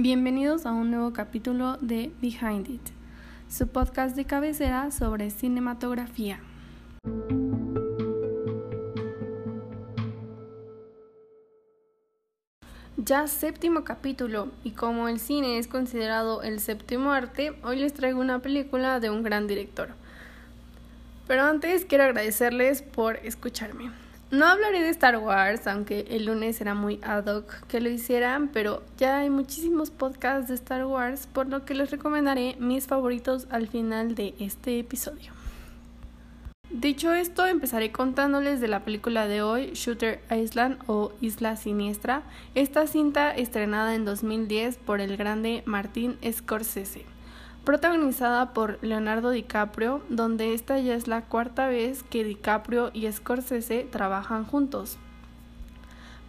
Bienvenidos a un nuevo capítulo de Behind It, su podcast de cabecera sobre cinematografía. Ya séptimo capítulo, y como el cine es considerado el séptimo arte, hoy les traigo una película de un gran director. Pero antes quiero agradecerles por escucharme. No hablaré de Star Wars, aunque el lunes era muy ad hoc que lo hicieran, pero ya hay muchísimos podcasts de Star Wars, por lo que les recomendaré mis favoritos al final de este episodio. Dicho esto, empezaré contándoles de la película de hoy, Shooter Island o Isla Siniestra, esta cinta estrenada en 2010 por el grande Martín Scorsese protagonizada por Leonardo DiCaprio, donde esta ya es la cuarta vez que DiCaprio y Scorsese trabajan juntos.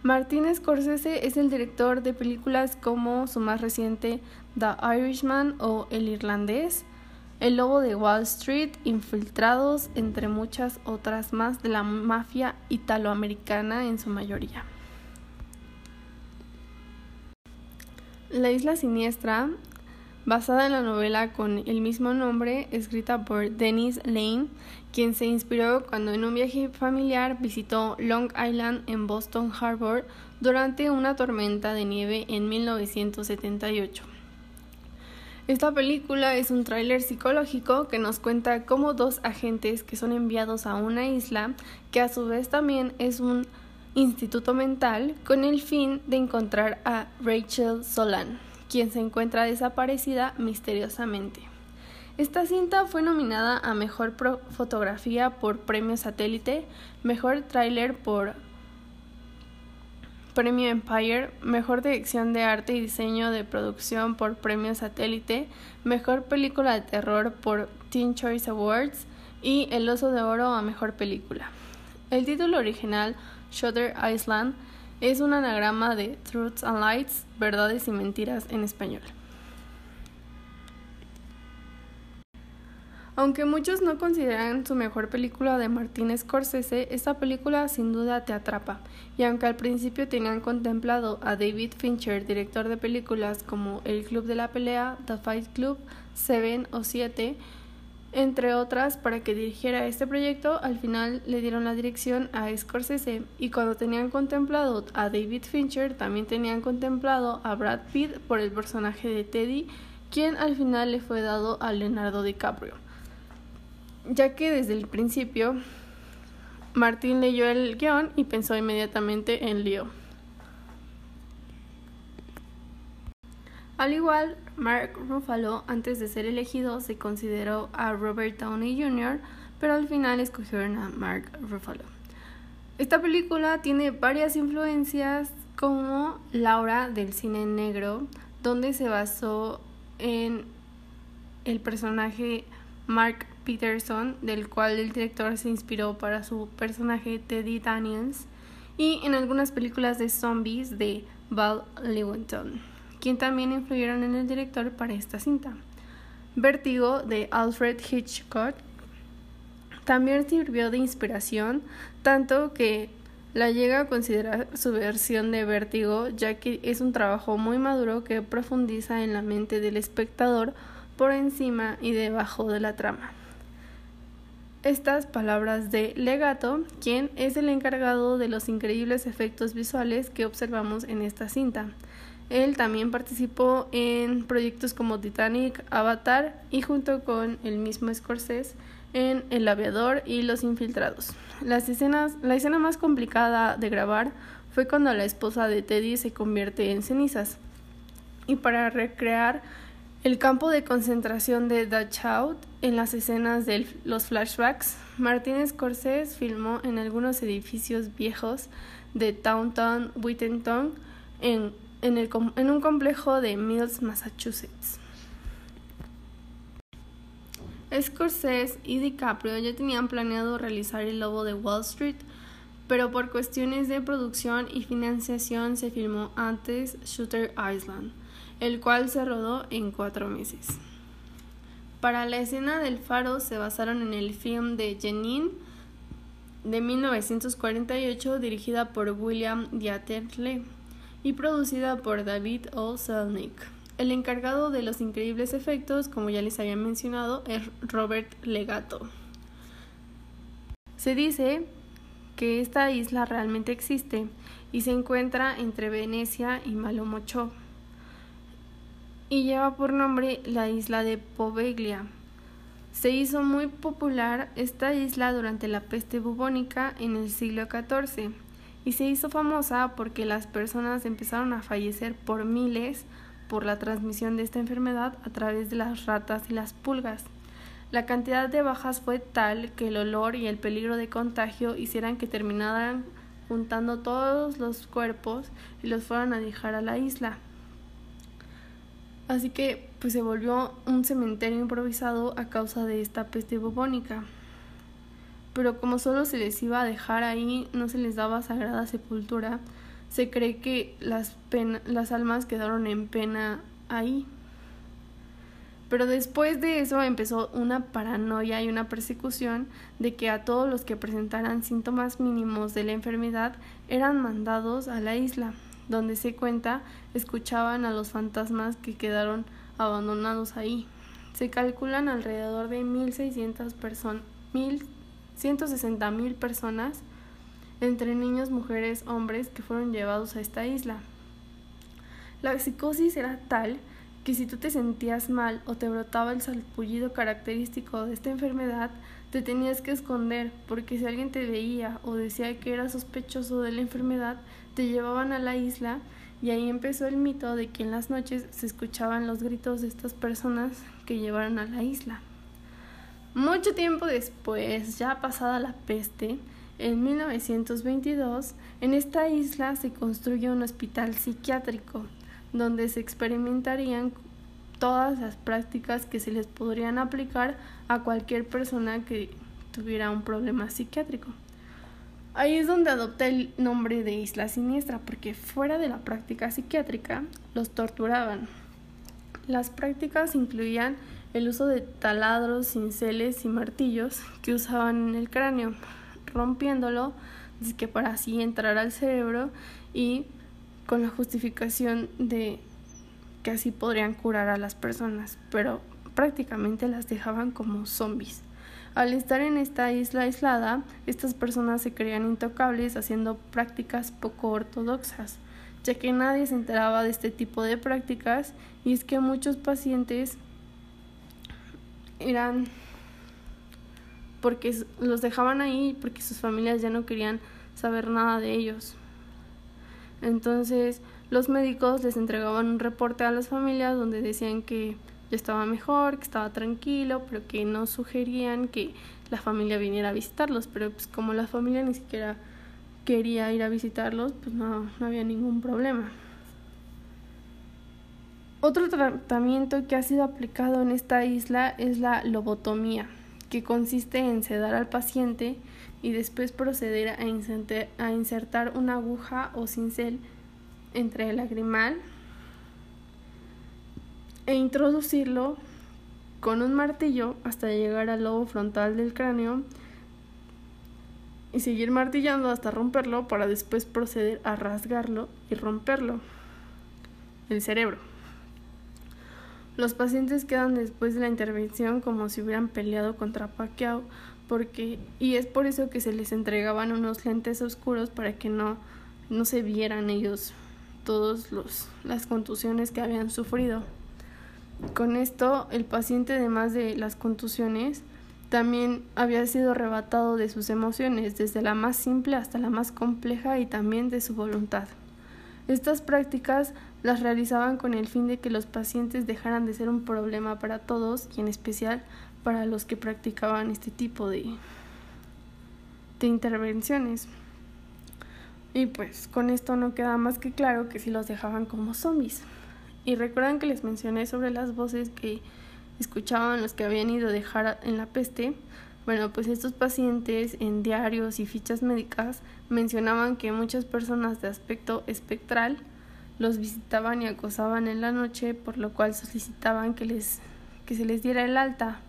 Martin Scorsese es el director de películas como su más reciente The Irishman o El Irlandés, El Lobo de Wall Street, Infiltrados, entre muchas otras más de la mafia italoamericana en su mayoría. La Isla Siniestra basada en la novela con el mismo nombre, escrita por Dennis Lane, quien se inspiró cuando en un viaje familiar visitó Long Island en Boston Harbor durante una tormenta de nieve en 1978. Esta película es un tráiler psicológico que nos cuenta cómo dos agentes que son enviados a una isla, que a su vez también es un instituto mental, con el fin de encontrar a Rachel Solan quien se encuentra desaparecida misteriosamente. Esta cinta fue nominada a Mejor Fotografía por Premio Satélite, Mejor Tráiler por Premio Empire, Mejor Dirección de Arte y Diseño de Producción por Premio Satélite, Mejor Película de Terror por Teen Choice Awards y El Oso de Oro a Mejor Película. El título original, Shutter Island, es un anagrama de Truths and Lights, verdades y mentiras en español. Aunque muchos no consideran su mejor película de Martin Scorsese, esta película sin duda te atrapa, y aunque al principio tenían contemplado a David Fincher, director de películas como El Club de la Pelea, The Fight Club, Seven o Siete, entre otras, para que dirigiera este proyecto, al final le dieron la dirección a Scorsese y cuando tenían contemplado a David Fincher, también tenían contemplado a Brad Pitt por el personaje de Teddy, quien al final le fue dado a Leonardo DiCaprio. Ya que desde el principio Martín leyó el guion y pensó inmediatamente en Leo. Al igual, Mark Ruffalo, antes de ser elegido, se consideró a Robert Downey Jr., pero al final escogieron a Mark Ruffalo. Esta película tiene varias influencias como Laura del cine negro, donde se basó en el personaje Mark Peterson, del cual el director se inspiró para su personaje Teddy Daniels, y en algunas películas de zombies de Val Lewington quien también influyeron en el director para esta cinta. Vértigo de Alfred Hitchcock también sirvió de inspiración, tanto que la llega a considerar su versión de Vértigo, ya que es un trabajo muy maduro que profundiza en la mente del espectador por encima y debajo de la trama. Estas palabras de Legato, quien es el encargado de los increíbles efectos visuales que observamos en esta cinta. Él también participó en proyectos como Titanic, Avatar y junto con el mismo Scorsese en El aviador y Los infiltrados. Las escenas, la escena más complicada de grabar fue cuando la esposa de Teddy se convierte en cenizas. Y para recrear el campo de concentración de Dachau en las escenas de los flashbacks, Martin Scorsese filmó en algunos edificios viejos de Downtown Whittington en en, un complejo de Mills, Massachusetts. Scorsese y DiCaprio ya tenían planeado realizar El Lobo de Wall Street, pero por cuestiones de producción y financiación se filmó antes Shooter Island, el cual se rodó en cuatro meses. Para la escena del faro se basaron en el film de Jenin de 1948 dirigida por William Dieterle y producida por David O. Selnick. El encargado de los increíbles efectos, como ya les había mencionado, es Robert Legato. Se dice que esta isla realmente existe y se encuentra entre Venecia y Malomocho y lleva por nombre la isla de Poveglia. Se hizo muy popular esta isla durante la peste bubónica en el siglo XIV y se hizo famosa porque las personas empezaron a fallecer por miles por la transmisión de esta enfermedad a través de las ratas y las pulgas. La cantidad de bajas fue tal que el olor y el peligro de contagio hicieran que terminaran juntando todos los cuerpos y los fueran a dejar a la isla. Así que pues se volvió un cementerio improvisado a causa de esta peste bubónica. Pero como solo se les iba a dejar ahí, no se les daba sagrada sepultura, se cree que las, las almas quedaron en pena ahí. Pero después de eso empezó una paranoia y una persecución de que a todos los que presentaran síntomas mínimos de la enfermedad eran mandados a la isla, donde se cuenta escuchaban a los fantasmas que quedaron abandonados ahí. Se calculan alrededor de 1.600 personas, 160.000 personas entre niños, mujeres, hombres que fueron llevados a esta isla. La psicosis era tal que si tú te sentías mal o te brotaba el salpullido característico de esta enfermedad, te tenías que esconder, porque si alguien te veía o decía que era sospechoso de la enfermedad, te llevaban a la isla y ahí empezó el mito de que en las noches se escuchaban los gritos de estas personas que llevaron a la isla. Mucho tiempo después, ya pasada la peste, en 1922, en esta isla se construye un hospital psiquiátrico donde se experimentarían todas las prácticas que se les podrían aplicar a cualquier persona que tuviera un problema psiquiátrico. Ahí es donde adopta el nombre de isla siniestra, porque fuera de la práctica psiquiátrica los torturaban. Las prácticas incluían el uso de taladros, cinceles y martillos que usaban en el cráneo, rompiéndolo, que para así entrar al cerebro y con la justificación de que así podrían curar a las personas, pero prácticamente las dejaban como zombies. Al estar en esta isla aislada, estas personas se creían intocables haciendo prácticas poco ortodoxas, ya que nadie se enteraba de este tipo de prácticas y es que muchos pacientes eran porque los dejaban ahí porque sus familias ya no querían saber nada de ellos. Entonces los médicos les entregaban un reporte a las familias donde decían que ya estaba mejor, que estaba tranquilo, pero que no sugerían que la familia viniera a visitarlos. Pero pues como la familia ni siquiera quería ir a visitarlos, pues no, no había ningún problema. Otro tratamiento que ha sido aplicado en esta isla es la lobotomía que consiste en sedar al paciente y después proceder a insertar, una aguja o cincel entre el lagrimal e introducirlo con un martillo hasta llegar al lobo frontal del cráneo y seguir martillando hasta romperlo para después proceder a rasgarlo y romperlo el cerebro. Los pacientes quedan después de la intervención como si hubieran peleado contra Pacquiao porque y es por eso que se les entregaban unos lentes oscuros para que no no se vieran ellos todos los las contusiones que habían sufrido. Con esto, el paciente además de las contusiones también había sido arrebatado de sus emociones, desde la más simple hasta la más compleja y también de su voluntad. Estas prácticas las realizaban con el fin de que los pacientes dejaran de ser un problema para todos y en especial para los que practicaban este tipo de, de intervenciones. Y pues con esto no queda más que claro que si los dejaban como zombies. Y recuerdan que les mencioné sobre las voces que escuchaban los que habían ido a dejar en la peste. Bueno, pues estos pacientes en diarios y fichas médicas mencionaban que muchas personas de aspecto espectral los visitaban y acosaban en la noche, por lo cual solicitaban que, les, que se les diera el alta,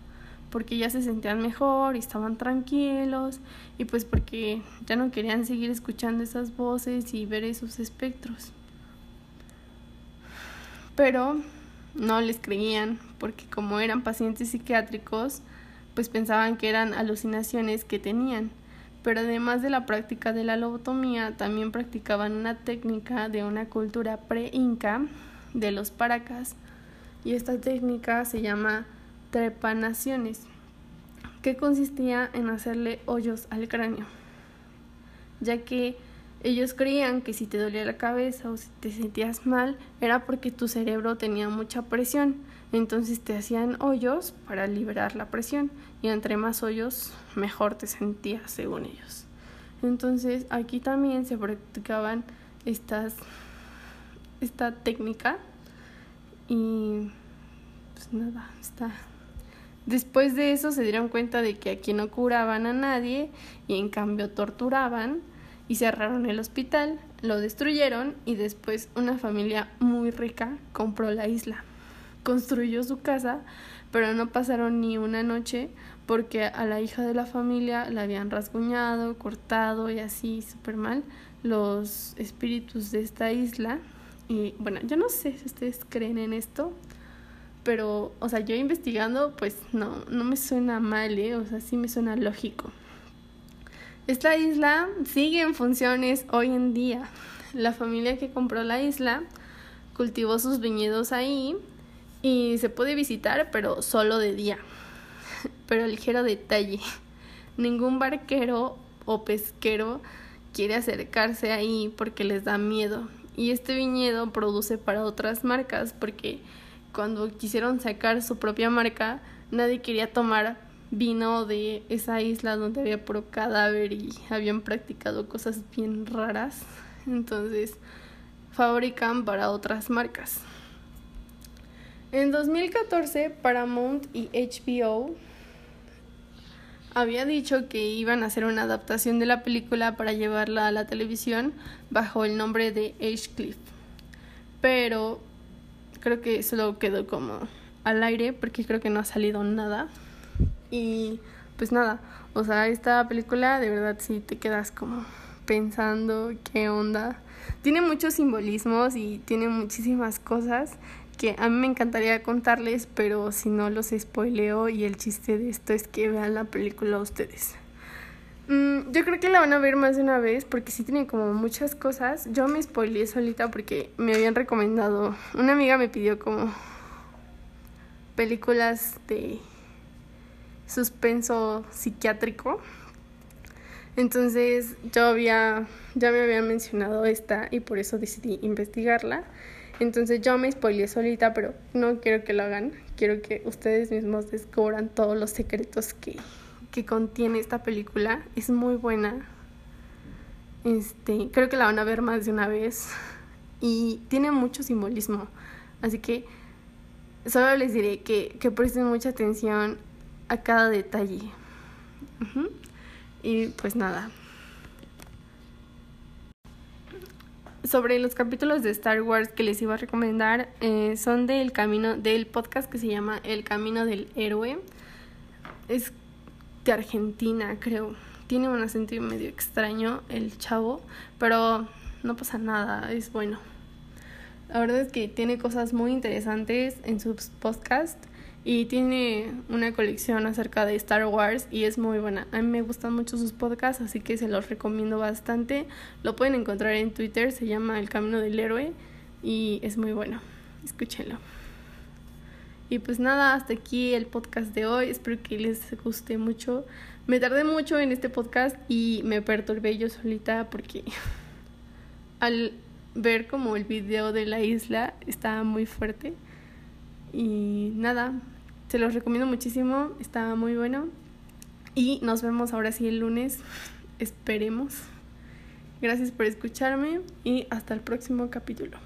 porque ya se sentían mejor y estaban tranquilos, y pues porque ya no querían seguir escuchando esas voces y ver esos espectros. Pero no les creían porque como eran pacientes psiquiátricos, pues pensaban que eran alucinaciones que tenían. Pero además de la práctica de la lobotomía, también practicaban una técnica de una cultura pre-inca de los paracas. Y esta técnica se llama trepanaciones, que consistía en hacerle hoyos al cráneo, ya que ellos creían que si te dolía la cabeza o si te sentías mal era porque tu cerebro tenía mucha presión. Entonces te hacían hoyos para liberar la presión y entre más hoyos mejor te sentías según ellos. Entonces aquí también se practicaban estas esta técnica y pues nada, está Después de eso se dieron cuenta de que aquí no curaban a nadie y en cambio torturaban y cerraron el hospital, lo destruyeron y después una familia muy rica compró la isla. Construyó su casa, pero no pasaron ni una noche porque a la hija de la familia la habían rasguñado, cortado y así súper mal los espíritus de esta isla. Y bueno, yo no sé si ustedes creen en esto, pero, o sea, yo investigando, pues no, no me suena mal, ¿eh? O sea, sí me suena lógico. Esta isla sigue en funciones hoy en día. La familia que compró la isla cultivó sus viñedos ahí y se puede visitar, pero solo de día. Pero ligero detalle, ningún barquero o pesquero quiere acercarse ahí porque les da miedo. Y este viñedo produce para otras marcas porque cuando quisieron sacar su propia marca, nadie quería tomar vino de esa isla donde había puro cadáver y habían practicado cosas bien raras. Entonces fabrican para otras marcas. En 2014 Paramount y HBO había dicho que iban a hacer una adaptación de la película para llevarla a la televisión bajo el nombre de Cliff. Pero creo que solo quedó como al aire porque creo que no ha salido nada. Y pues nada, o sea, esta película de verdad sí te quedas como pensando qué onda. Tiene muchos simbolismos y tiene muchísimas cosas que a mí me encantaría contarles, pero si no los spoileo y el chiste de esto es que vean la película ustedes. Mm, yo creo que la van a ver más de una vez porque sí tiene como muchas cosas. Yo me spoileé solita porque me habían recomendado, una amiga me pidió como películas de suspenso psiquiátrico. Entonces yo había, ya me había mencionado esta y por eso decidí investigarla. Entonces yo me spoileé solita, pero no quiero que lo hagan. Quiero que ustedes mismos descubran todos los secretos que, que contiene esta película. Es muy buena. Este, creo que la van a ver más de una vez. Y tiene mucho simbolismo. Así que solo les diré que, que presten mucha atención a cada detalle. Y pues nada. Sobre los capítulos de Star Wars que les iba a recomendar, eh, son del camino, del podcast que se llama El Camino del Héroe. Es de Argentina, creo. Tiene un acento medio extraño el chavo, pero no pasa nada, es bueno. La verdad es que tiene cosas muy interesantes en sus podcasts y tiene una colección acerca de Star Wars y es muy buena. A mí me gustan mucho sus podcasts, así que se los recomiendo bastante. Lo pueden encontrar en Twitter, se llama El Camino del Héroe y es muy bueno. Escúchenlo. Y pues nada, hasta aquí el podcast de hoy. Espero que les guste mucho. Me tardé mucho en este podcast y me perturbé yo solita porque al ver como el video de la isla estaba muy fuerte. Y nada, se los recomiendo muchísimo, está muy bueno. Y nos vemos ahora sí el lunes, esperemos. Gracias por escucharme y hasta el próximo capítulo.